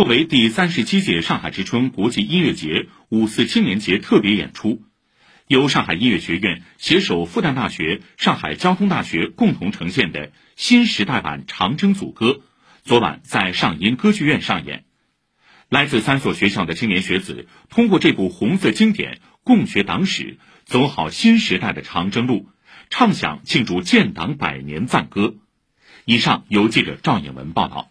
作为第三十七届上海之春国际音乐节五四青年节特别演出，由上海音乐学院携手复旦大学、上海交通大学共同呈现的新时代版《长征组歌》，昨晚在上音歌剧院上演。来自三所学校的青年学子，通过这部红色经典，共学党史，走好新时代的长征路，唱响庆祝建党百年赞歌。以上由记者赵颖文报道。